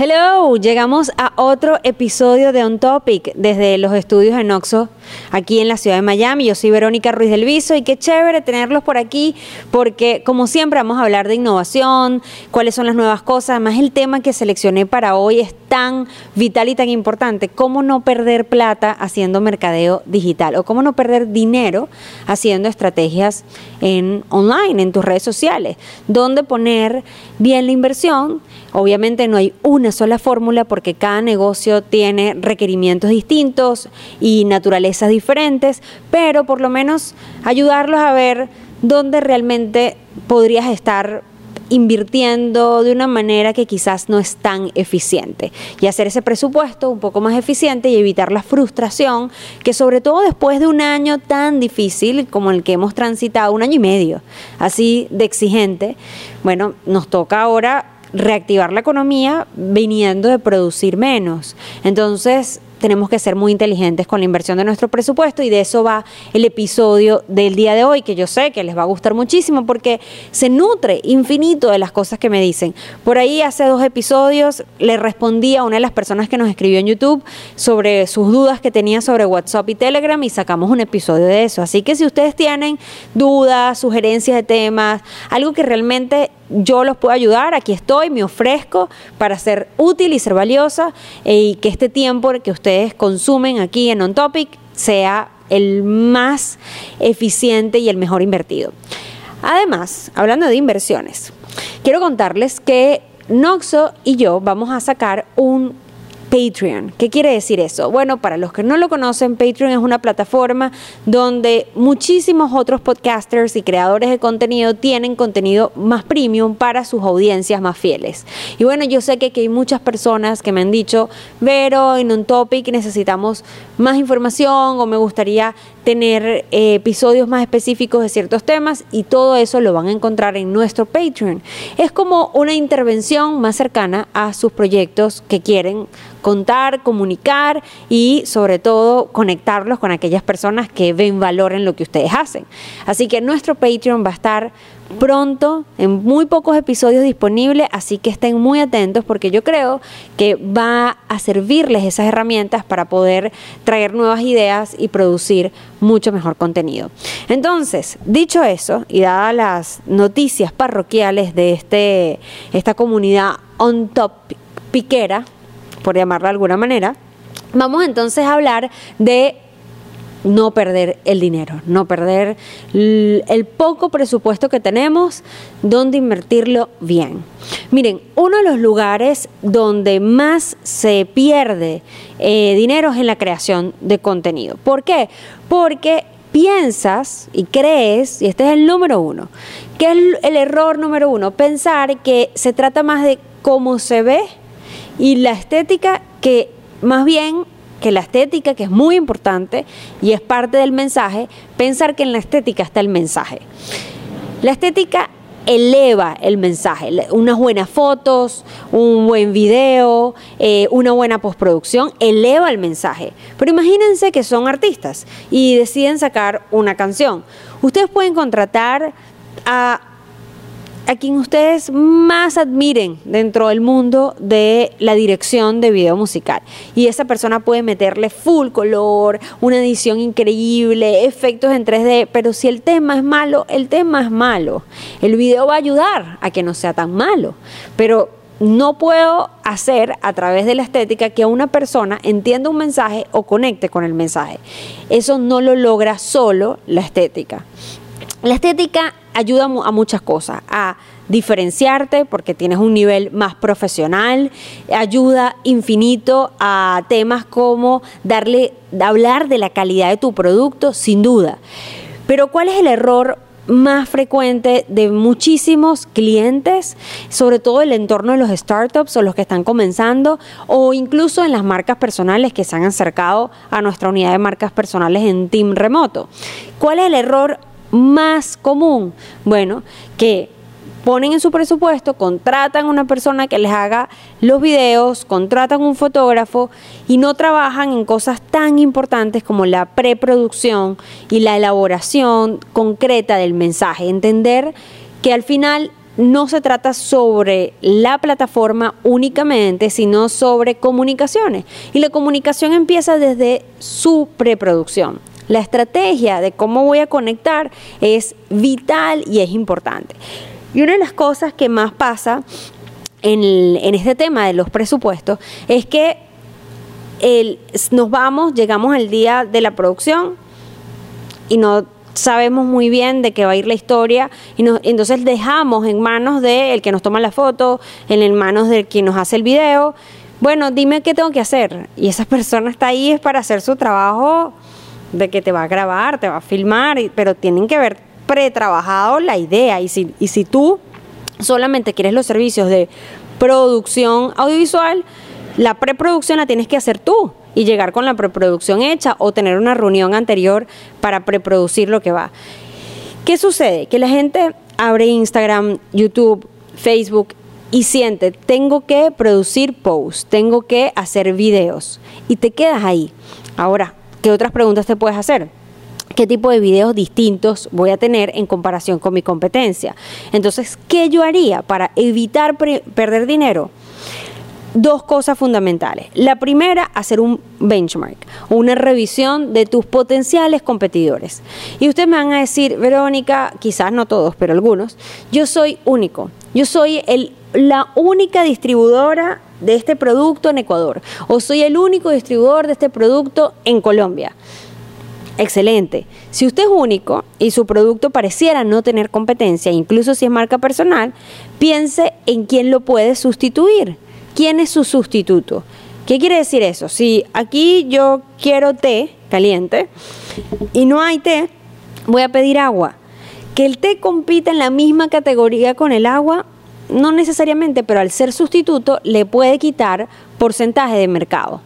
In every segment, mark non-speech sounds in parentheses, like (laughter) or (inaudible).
Hello, llegamos a otro episodio de On Topic desde los estudios de Noxo, aquí en la ciudad de Miami. Yo soy Verónica Ruiz del Viso y qué chévere tenerlos por aquí porque como siempre vamos a hablar de innovación, cuáles son las nuevas cosas. Además el tema que seleccioné para hoy es tan vital y tan importante, cómo no perder plata haciendo mercadeo digital o cómo no perder dinero haciendo estrategias en online, en tus redes sociales, dónde poner bien la inversión. Obviamente no hay una sola fórmula porque cada negocio tiene requerimientos distintos y diferentes, pero por lo menos ayudarlos a ver dónde realmente podrías estar invirtiendo de una manera que quizás no es tan eficiente y hacer ese presupuesto un poco más eficiente y evitar la frustración que sobre todo después de un año tan difícil como el que hemos transitado, un año y medio, así de exigente, bueno, nos toca ahora reactivar la economía viniendo de producir menos. Entonces, tenemos que ser muy inteligentes con la inversión de nuestro presupuesto y de eso va el episodio del día de hoy, que yo sé que les va a gustar muchísimo porque se nutre infinito de las cosas que me dicen. Por ahí hace dos episodios le respondí a una de las personas que nos escribió en YouTube sobre sus dudas que tenía sobre WhatsApp y Telegram y sacamos un episodio de eso. Así que si ustedes tienen dudas, sugerencias de temas, algo que realmente yo los puedo ayudar, aquí estoy, me ofrezco para ser útil y ser valiosa eh, y que este tiempo que ustedes consumen aquí en On Topic sea el más eficiente y el mejor invertido. Además, hablando de inversiones, quiero contarles que Noxo y yo vamos a sacar un Patreon. ¿Qué quiere decir eso? Bueno, para los que no lo conocen, Patreon es una plataforma donde muchísimos otros podcasters y creadores de contenido tienen contenido más premium para sus audiencias más fieles. Y bueno, yo sé que, hay muchas personas que me han dicho, Vero, en un topic necesitamos más información o me gustaría tener eh, episodios más específicos de ciertos temas y todo eso lo van a encontrar en nuestro Patreon. Es como una intervención más cercana a sus proyectos que quieren contar, comunicar y sobre todo conectarlos con aquellas personas que ven valor en lo que ustedes hacen. Así que nuestro Patreon va a estar pronto, en muy pocos episodios disponibles, así que estén muy atentos porque yo creo que va a servirles esas herramientas para poder traer nuevas ideas y producir mucho mejor contenido. Entonces, dicho eso, y dadas las noticias parroquiales de este, esta comunidad on top piquera, por llamarla de alguna manera, vamos entonces a hablar de no perder el dinero, no perder el poco presupuesto que tenemos, donde invertirlo bien. Miren, uno de los lugares donde más se pierde eh, dinero es en la creación de contenido. ¿Por qué? Porque piensas y crees, y este es el número uno, que es el error número uno, pensar que se trata más de cómo se ve y la estética que más bien que la estética, que es muy importante y es parte del mensaje, pensar que en la estética está el mensaje. La estética eleva el mensaje, unas buenas fotos, un buen video, eh, una buena postproducción, eleva el mensaje. Pero imagínense que son artistas y deciden sacar una canción. Ustedes pueden contratar a a quien ustedes más admiren dentro del mundo de la dirección de video musical. Y esa persona puede meterle full color, una edición increíble, efectos en 3D, pero si el tema es malo, el tema es malo. El video va a ayudar a que no sea tan malo, pero no puedo hacer a través de la estética que una persona entienda un mensaje o conecte con el mensaje. Eso no lo logra solo la estética. La estética ayuda a muchas cosas, a diferenciarte porque tienes un nivel más profesional, ayuda infinito a temas como darle, hablar de la calidad de tu producto, sin duda. Pero ¿cuál es el error más frecuente de muchísimos clientes, sobre todo el entorno de los startups o los que están comenzando, o incluso en las marcas personales que se han acercado a nuestra unidad de marcas personales en Team Remoto. ¿Cuál es el error más común? Bueno, que ponen en su presupuesto, contratan una persona que les haga los videos, contratan un fotógrafo y no trabajan en cosas tan importantes como la preproducción y la elaboración concreta del mensaje. Entender que al final no se trata sobre la plataforma únicamente, sino sobre comunicaciones. Y la comunicación empieza desde su preproducción. La estrategia de cómo voy a conectar es vital y es importante. Y una de las cosas que más pasa en, este tema de los presupuestos es que nos vamos, llegamos al día de la producción y no sabemos muy bien de qué va a ir la historia y entonces dejamos en manos del que nos toma la foto, en manos del quien nos hace el video. Bueno, dime qué tengo que hacer. Y esa persona está ahí es para hacer su trabajo de que te va a grabar, te va a filmar, pero tienen que haber pretrabajado la idea. Y si, y si tú solamente quieres los servicios de producción audiovisual, la preproducción la tienes que hacer tú y llegar con la preproducción hecha o tener una reunión anterior para preproducir lo que va. ¿Qué sucede? Que la gente abre Instagram, YouTube, Facebook y siente, tengo que producir posts, tengo que hacer videos y te quedas ahí. Ahora, ¿qué otras preguntas te puedes hacer? qué tipo de videos distintos voy a tener en comparación con mi competencia. Entonces, ¿qué yo haría para evitar perder dinero? Dos cosas fundamentales. La primera, hacer un benchmark, una revisión de tus potenciales competidores. Y ustedes me van a decir, Verónica, quizás no todos, pero algunos, yo soy único. Yo soy el, la única distribuidora de este producto en Ecuador o soy el único distribuidor de este producto en Colombia. Excelente. Si usted es único y su producto pareciera no tener competencia, incluso si es marca personal, piense en quién lo puede sustituir ¿Quién es su sustituto? ¿Qué quiere decir eso? Si aquí yo quiero té caliente y no hay té, voy a pedir agua. Que el té compita en la misma categoría con el agua, no necesariamente, pero al ser sustituto le puede quitar porcentaje de mercado.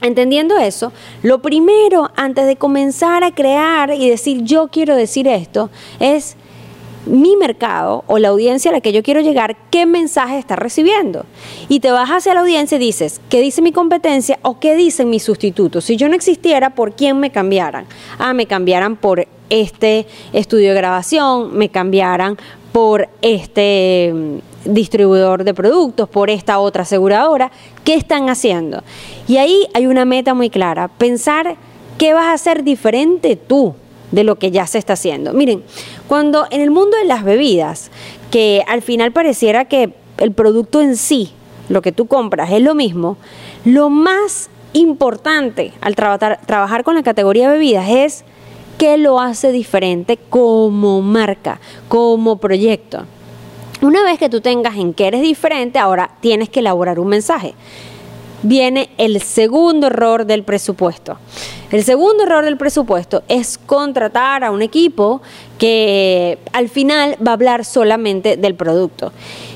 Entendiendo eso, lo primero antes de comenzar a crear y decir yo quiero decir esto es mi mercado o la audiencia a la que yo quiero llegar, qué mensaje está recibiendo. Y te vas hacia la audiencia y dices, ¿qué dice mi competencia o qué dicen mis sustitutos? Si yo no existiera, ¿por quién me cambiaran? Ah, me cambiaran por este estudio de grabación, me cambiaran por este mm, distribuidor de productos, por esta otra aseguradora. ¿Qué están haciendo? Y ahí hay una meta muy clara, pensar qué vas a hacer diferente tú de lo que ya se está haciendo. Miren, cuando en el mundo de las bebidas, que al final pareciera que el producto en sí, lo que tú compras, es lo mismo, lo más importante al trabajar con la categoría de bebidas es qué lo hace diferente como marca, como proyecto. Una vez que tú tengas en qué eres diferente, ahora tienes que elaborar un mensaje viene el segundo error del presupuesto. El segundo error del presupuesto es contratar a un equipo que al final va a hablar solamente del producto.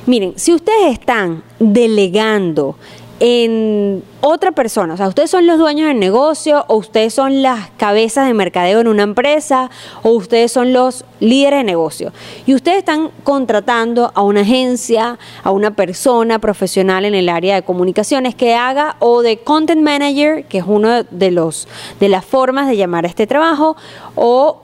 Miren, si ustedes están delegando en otra persona. O sea, ustedes son los dueños del negocio o ustedes son las cabezas de mercadeo en una empresa o ustedes son los líderes de negocio. Y ustedes están contratando a una agencia, a una persona profesional en el área de comunicaciones que haga o de content manager, que es uno de los de las formas de llamar a este trabajo, o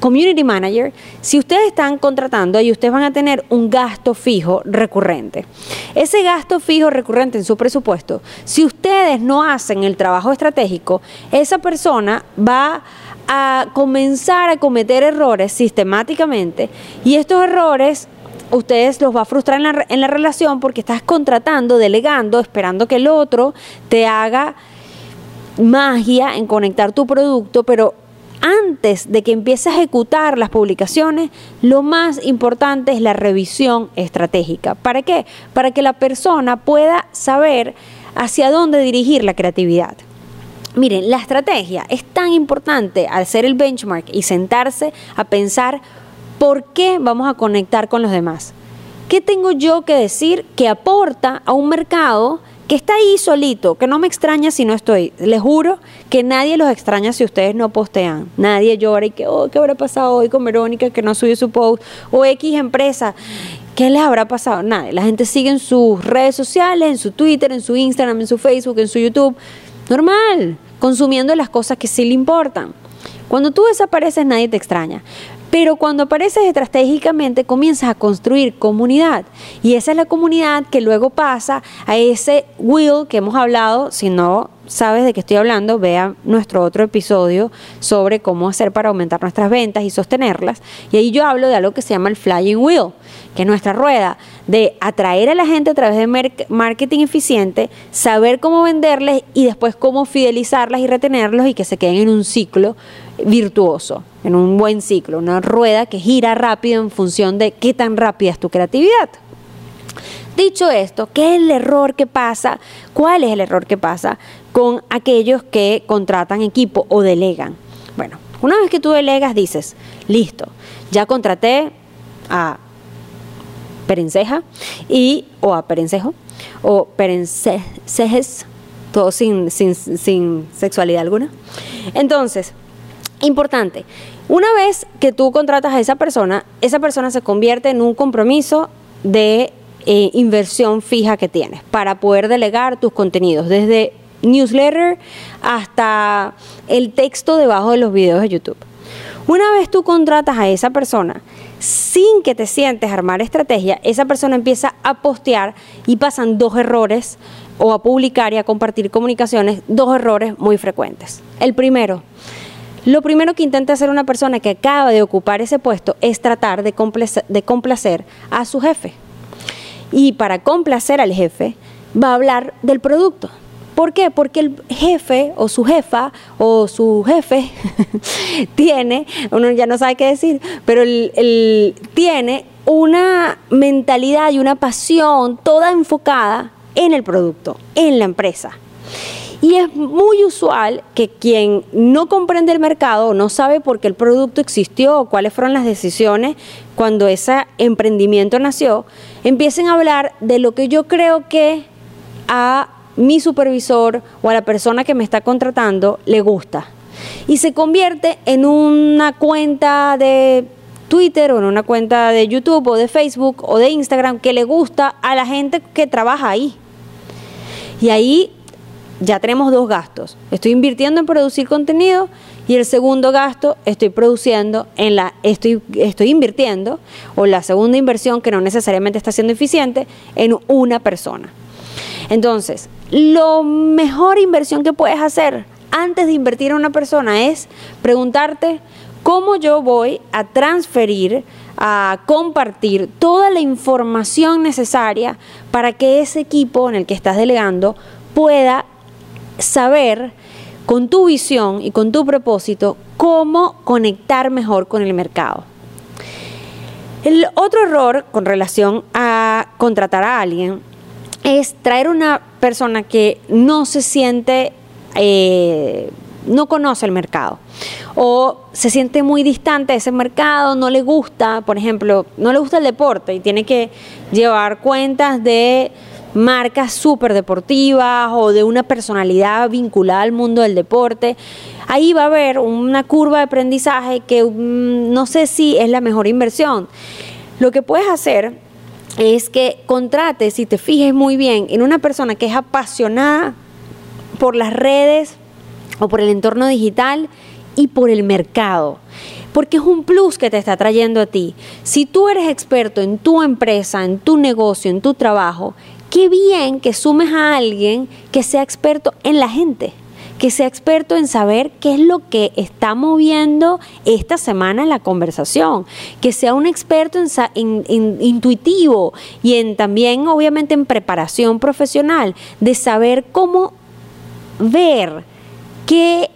community manager, si ustedes están contratando y ustedes van a tener un gasto fijo recurrente. Ese gasto fijo recurrente en su presupuesto, si ustedes no hacen el trabajo estratégico, esa persona va a comenzar a cometer errores sistemáticamente y estos errores ustedes los va a frustrar en la, en la relación porque estás contratando, delegando, esperando que el otro te haga magia en conectar tu producto, pero antes de que empiece a ejecutar las publicaciones, lo más importante es la revisión estratégica. ¿Para qué? Para que la persona pueda saber hacia dónde dirigir la creatividad. Miren, la estrategia es tan importante al ser el benchmark y sentarse a pensar por qué vamos a conectar con los demás. ¿Qué tengo yo que decir que aporta a un mercado que está ahí solito, que no me extraña si no estoy. Les juro que nadie los extraña si ustedes no postean. Nadie llora y que, oh, ¿qué habrá pasado hoy con Verónica que no subió su post? O X empresa. ¿Qué les habrá pasado? Nadie. La gente sigue en sus redes sociales, en su Twitter, en su Instagram, en su Facebook, en su YouTube. Normal, consumiendo las cosas que sí le importan. Cuando tú desapareces nadie te extraña. Pero cuando apareces estratégicamente comienzas a construir comunidad y esa es la comunidad que luego pasa a ese will que hemos hablado, si no sabes de qué estoy hablando, vea nuestro otro episodio sobre cómo hacer para aumentar nuestras ventas y sostenerlas. Y ahí yo hablo de algo que se llama el flying wheel, que es nuestra rueda de atraer a la gente a través de marketing eficiente, saber cómo venderles y después cómo fidelizarlas y retenerlos y que se queden en un ciclo virtuoso, en un buen ciclo, una rueda que gira rápido en función de qué tan rápida es tu creatividad. Dicho esto, ¿qué es el error que pasa? ¿Cuál es el error que pasa con aquellos que contratan equipo o delegan? Bueno, una vez que tú delegas dices, listo, ya contraté a Perenceja y o a Perencejo o Perencejes, todo sin, sin, sin sexualidad alguna. Entonces, importante, una vez que tú contratas a esa persona, esa persona se convierte en un compromiso de eh, inversión fija que tienes para poder delegar tus contenidos, desde newsletter hasta el texto debajo de los videos de YouTube. Una vez tú contratas a esa persona, sin que te sientes armar estrategia, esa persona empieza a postear y pasan dos errores o a publicar y a compartir comunicaciones, dos errores muy frecuentes. El primero, lo primero que intenta hacer una persona que acaba de ocupar ese puesto es tratar de complacer a su jefe y para complacer al jefe va a hablar del producto. ¿Por qué? Porque el jefe o su jefa o su jefe (laughs) tiene, uno ya no sabe qué decir, pero él, tiene una mentalidad y una pasión toda enfocada en el producto, en la empresa. Y es muy usual que quien no comprende el mercado, no sabe por qué el producto existió o cuáles fueron las decisiones cuando ese emprendimiento nació, empiecen a hablar de lo que yo creo que a mi supervisor o a la persona que me está contratando le gusta. Y se convierte en una cuenta de Twitter o en una cuenta de YouTube o de Facebook o de Instagram que le gusta a la gente que trabaja ahí. Y ahí ya tenemos dos gastos. Estoy invirtiendo en producir contenido y el segundo gasto estoy produciendo en la estoy estoy invirtiendo o la segunda inversión que no necesariamente está siendo eficiente en una persona. Entonces, lo mejor inversión que puedes hacer antes de invertir en una persona es preguntarte cómo yo voy a transferir, a compartir toda la información necesaria para que ese equipo en el que estás delegando pueda saber con tu visión y con tu propósito cómo conectar mejor con el mercado. El otro error con relación a contratar a alguien es traer una persona que no se siente, eh, no conoce el mercado o se siente muy distante de ese mercado, no le gusta, por ejemplo, no le gusta el deporte y tiene que llevar cuentas de marcas súper deportivas o de una personalidad vinculada al mundo del deporte, ahí va a haber una curva de aprendizaje que mm, no sé si es la mejor inversión. Lo que puedes hacer es que contrates, si te fijes muy bien, en una persona que es apasionada por las redes o por el entorno digital y por el mercado porque es un plus que te está trayendo a ti. Si tú eres experto en tu empresa, en tu negocio, en tu trabajo, qué bien que sumes a alguien que sea experto en la gente que sea experto en saber qué es lo que está moviendo esta semana en la conversación, que sea un experto en, intuitivo y en también obviamente en preparación profesional, de saber cómo ver qué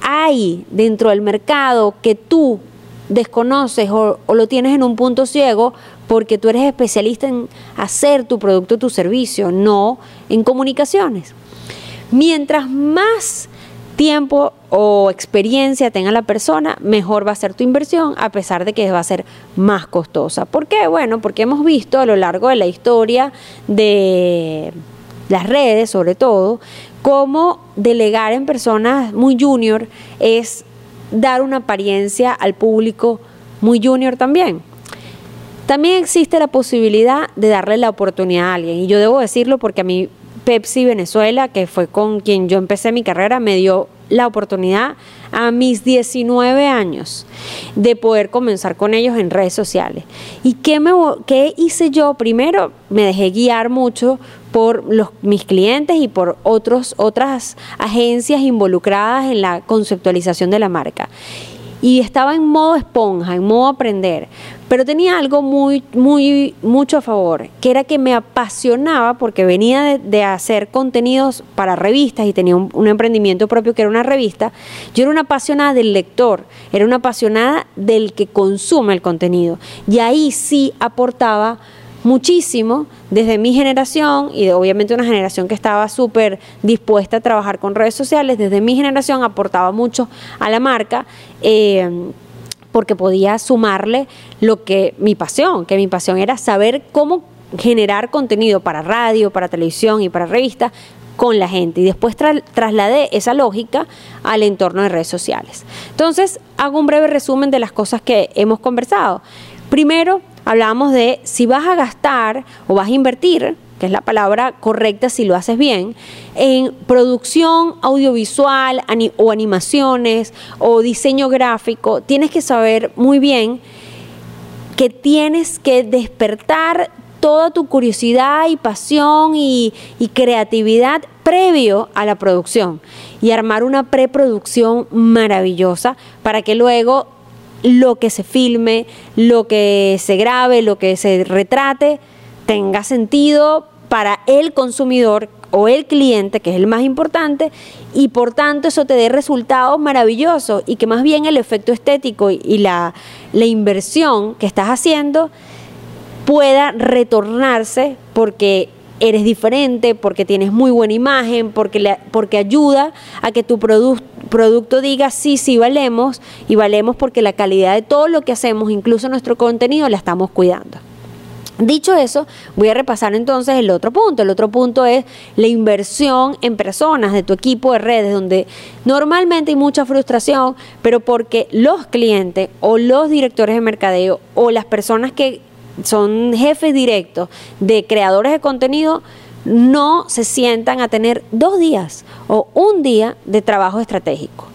hay dentro del mercado que tú desconoces o, o, lo tienes en un punto ciego porque tú eres especialista en hacer tu producto, tu servicio, no en comunicaciones. Mientras más tiempo o experiencia tenga la persona, mejor va a ser tu inversión, a pesar de que va a ser más costosa. ¿Por qué? Bueno, porque hemos visto a lo largo de la historia de las redes, sobre todo, cómo delegar en personas muy junior es dar una apariencia al público muy junior también. También existe la posibilidad de darle la oportunidad a alguien, y yo debo decirlo porque a mí Pepsi Venezuela, que fue con quien yo empecé mi carrera, me dio la oportunidad a mis 19 años de poder comenzar con ellos en redes sociales. ¿Y qué, me, qué hice yo? Primero me dejé guiar mucho por los, mis clientes y por otros, otras agencias involucradas en la conceptualización de la marca y estaba en modo esponja, en modo aprender, pero tenía algo muy, muy, mucho a favor, que era que me apasionaba porque venía de, hacer contenidos para revistas y tenía un, emprendimiento propio que era una revista. Yo era una apasionada del lector, era una apasionada del que consume el contenido y ahí sí aportaba muchísimo desde mi generación y obviamente una generación que estaba súper dispuesta a trabajar con redes sociales, desde mi generación aportaba mucho a la marca. Eh, porque podía sumarle lo que mi pasión, que mi pasión era saber cómo generar contenido para radio, para televisión y para revistas con la gente y después trasladé esa lógica al entorno de redes sociales. Entonces, hago un breve resumen de las cosas que hemos conversado. Primero, hablábamos de si vas a gastar o vas a invertir, que es la palabra correcta si lo haces bien, en producción audiovisual o animaciones o diseño gráfico, tienes que saber muy bien que tienes que despertar toda tu curiosidad y pasión y, y, creatividad previo a la producción y armar una preproducción maravillosa para que luego lo que se filme, lo que se grabe, lo que se retrate, tenga sentido para el consumidor o el cliente, que es el más importante, y por tanto eso te dé resultados maravillosos y que más bien el efecto estético y la, la inversión que estás haciendo pueda retornarse porque eres diferente, porque tienes muy buena imagen, porque, porque ayuda a que tu producto diga sí, sí valemos y valemos porque la calidad de todo lo que hacemos, incluso nuestro contenido, la estamos cuidando. Dicho eso, voy a repasar entonces el otro punto. El otro punto es la inversión en personas de tu equipo de redes, donde normalmente hay mucha frustración, pero porque los clientes o los directores de mercadeo o las personas que son jefes directos de creadores de contenido, no se sientan a tener dos días o un día de trabajo estratégico.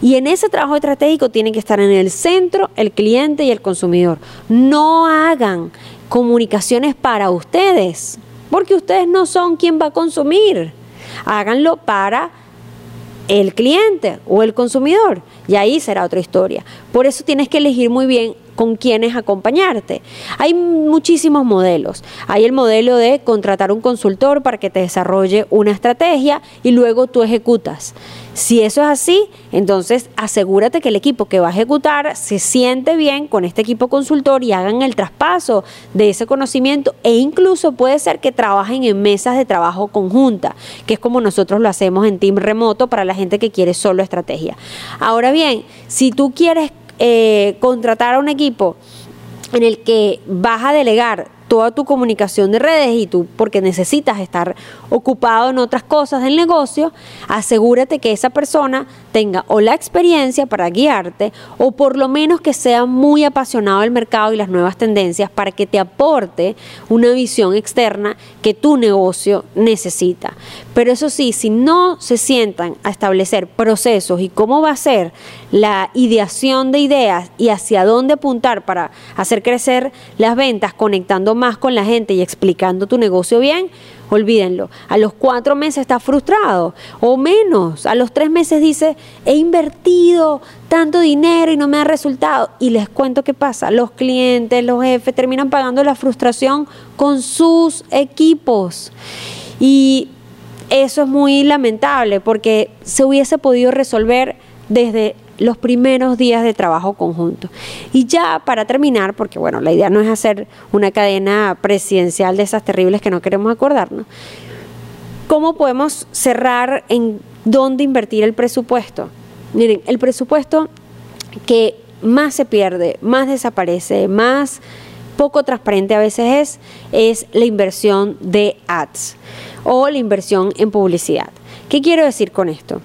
Y en ese trabajo estratégico tiene que estar en el centro el cliente y el consumidor. No hagan comunicaciones para ustedes, porque ustedes no son quien va a consumir. Háganlo para el cliente o el consumidor. Y ahí será otra historia. Por eso tienes que elegir muy bien con quiénes acompañarte. Hay muchísimos modelos. Hay el modelo de contratar un consultor para que te desarrolle una estrategia y luego tú ejecutas. Si eso es así, entonces asegúrate que el equipo que va a ejecutar se siente bien con este equipo consultor y hagan el traspaso de ese conocimiento e incluso puede ser que trabajen en mesas de trabajo conjunta, que es como nosotros lo hacemos en team remoto para la gente que quiere solo estrategia. Ahora bien, si tú quieres eh, contratar a un equipo en el que vas a delegar toda tu comunicación de redes y tú porque necesitas estar ocupado en otras cosas del negocio, asegúrate que esa persona tenga o la experiencia para guiarte o por lo menos que sea muy apasionado del mercado y las nuevas tendencias para que te aporte una visión externa que tu negocio necesita. Pero eso sí, si no se sientan a establecer procesos y cómo va a ser la ideación de ideas y hacia dónde apuntar para hacer crecer las ventas conectando más con la gente y explicando tu negocio bien, olvídenlo. A los cuatro meses está frustrado o menos. A los tres meses dice, he invertido tanto dinero y no me ha resultado. Y les cuento qué pasa. Los clientes, los jefes terminan pagando la frustración con sus equipos. Y eso es muy lamentable porque se hubiese podido resolver desde los primeros días de trabajo conjunto. Y ya para terminar, porque bueno, la idea no es hacer una cadena presidencial de esas terribles que no queremos acordarnos, ¿cómo podemos cerrar en dónde invertir el presupuesto? Miren, el presupuesto que más se pierde, más desaparece, más poco transparente a veces es, es la inversión de ads o la inversión en publicidad. ¿Qué quiero decir con esto?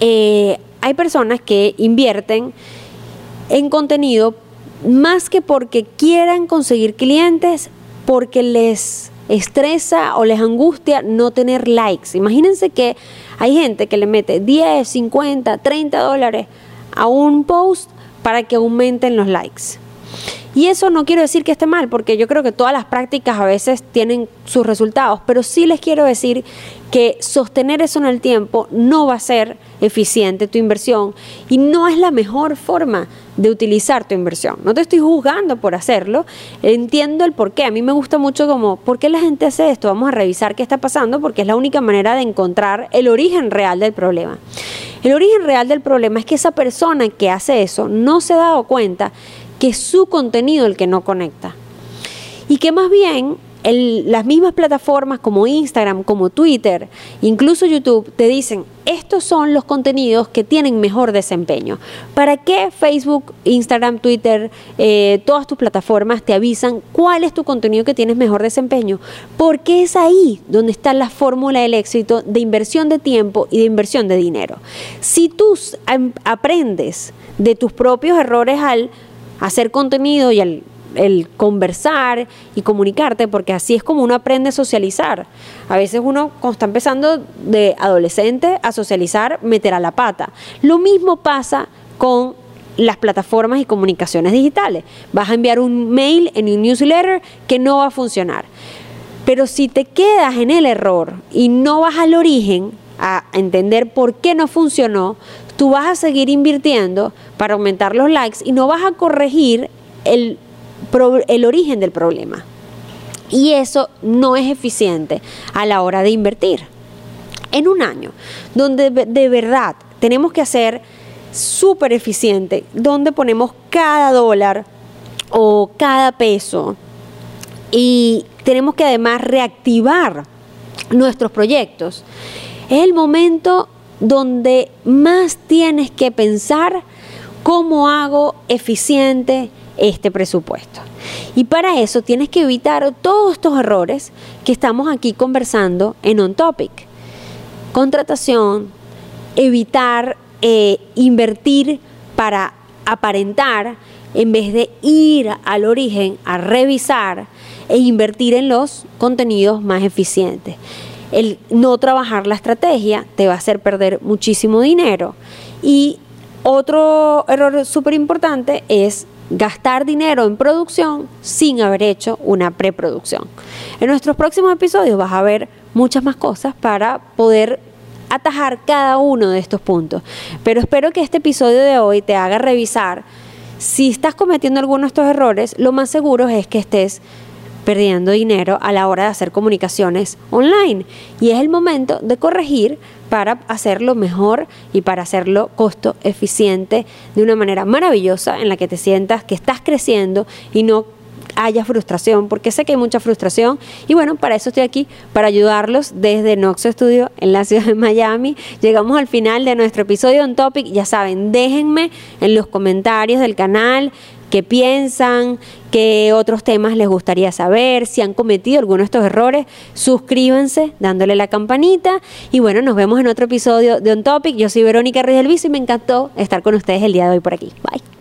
Eh, hay personas que invierten en contenido más que porque quieran conseguir clientes, porque les estresa o les angustia no tener likes. Imagínense que hay gente que le mete 10, 50, 30 dólares a un post para que aumenten los likes. Y eso no quiero decir que esté mal, porque yo creo que todas las prácticas a veces tienen sus resultados, pero sí les quiero decir que sostener eso en el tiempo no va a ser eficiente tu inversión y no es la mejor forma de utilizar tu inversión. No te estoy juzgando por hacerlo, entiendo el por qué. A mí me gusta mucho como, ¿por qué la gente hace esto? Vamos a revisar qué está pasando porque es la única manera de encontrar el origen real del problema. El origen real del problema es que esa persona que hace eso no se ha dado cuenta que es su contenido el que no conecta. Y que más bien las mismas plataformas como Instagram, como Twitter, incluso YouTube, te dicen, estos son los contenidos que tienen mejor desempeño. ¿Para qué Facebook, Instagram, Twitter, eh, todas tus plataformas te avisan cuál es tu contenido que tienes mejor desempeño? Porque es ahí donde está la fórmula del éxito de inversión de tiempo y de inversión de dinero. Si tú aprendes de tus propios errores al hacer contenido y el, conversar y comunicarte, porque así es como uno aprende a socializar. A veces uno, cuando está empezando de adolescente a socializar, meterá la pata. Lo mismo pasa con las plataformas y comunicaciones digitales. Vas a enviar un mail en un newsletter que no va a funcionar. Pero si te quedas en el error y no vas al origen a entender por qué no funcionó, tú vas a seguir invirtiendo para aumentar los likes y no vas a corregir el, el origen del problema. Y eso no es eficiente a la hora de invertir. En un año donde de verdad tenemos que hacer súper eficiente, donde ponemos cada dólar o cada peso y tenemos que además reactivar nuestros proyectos, es el momento donde más tienes que pensar cómo hago eficiente este presupuesto. Y para eso tienes que evitar todos estos errores que estamos aquí conversando en On Topic. Contratación, evitar eh, invertir para aparentar en vez de ir al origen a revisar e invertir en los contenidos más eficientes el no trabajar la estrategia te va a hacer perder muchísimo dinero. Y otro error súper importante es gastar dinero en producción sin haber hecho una preproducción. En nuestros próximos episodios vas a ver muchas más cosas para poder atajar cada uno de estos puntos. Pero espero que este episodio de hoy te haga revisar si estás cometiendo alguno de estos errores, lo más seguro es que estés perdiendo dinero a la hora de hacer comunicaciones online. Y es el momento de corregir para hacerlo mejor y para hacerlo costo eficiente de una manera maravillosa en la que te sientas que estás creciendo y no haya frustración, porque sé que hay mucha frustración y bueno, para eso estoy aquí, para ayudarlos desde Noxo Studio en la ciudad de Miami. Llegamos al final de nuestro episodio on Topic, ya saben, déjenme en los comentarios del canal qué piensan, qué otros temas les gustaría saber, si han cometido alguno de estos errores, suscríbanse dándole la campanita y bueno, nos vemos en otro episodio de On Topic. Yo soy Verónica Ruiz del Viso y me encantó estar con ustedes el día de hoy por aquí. Bye.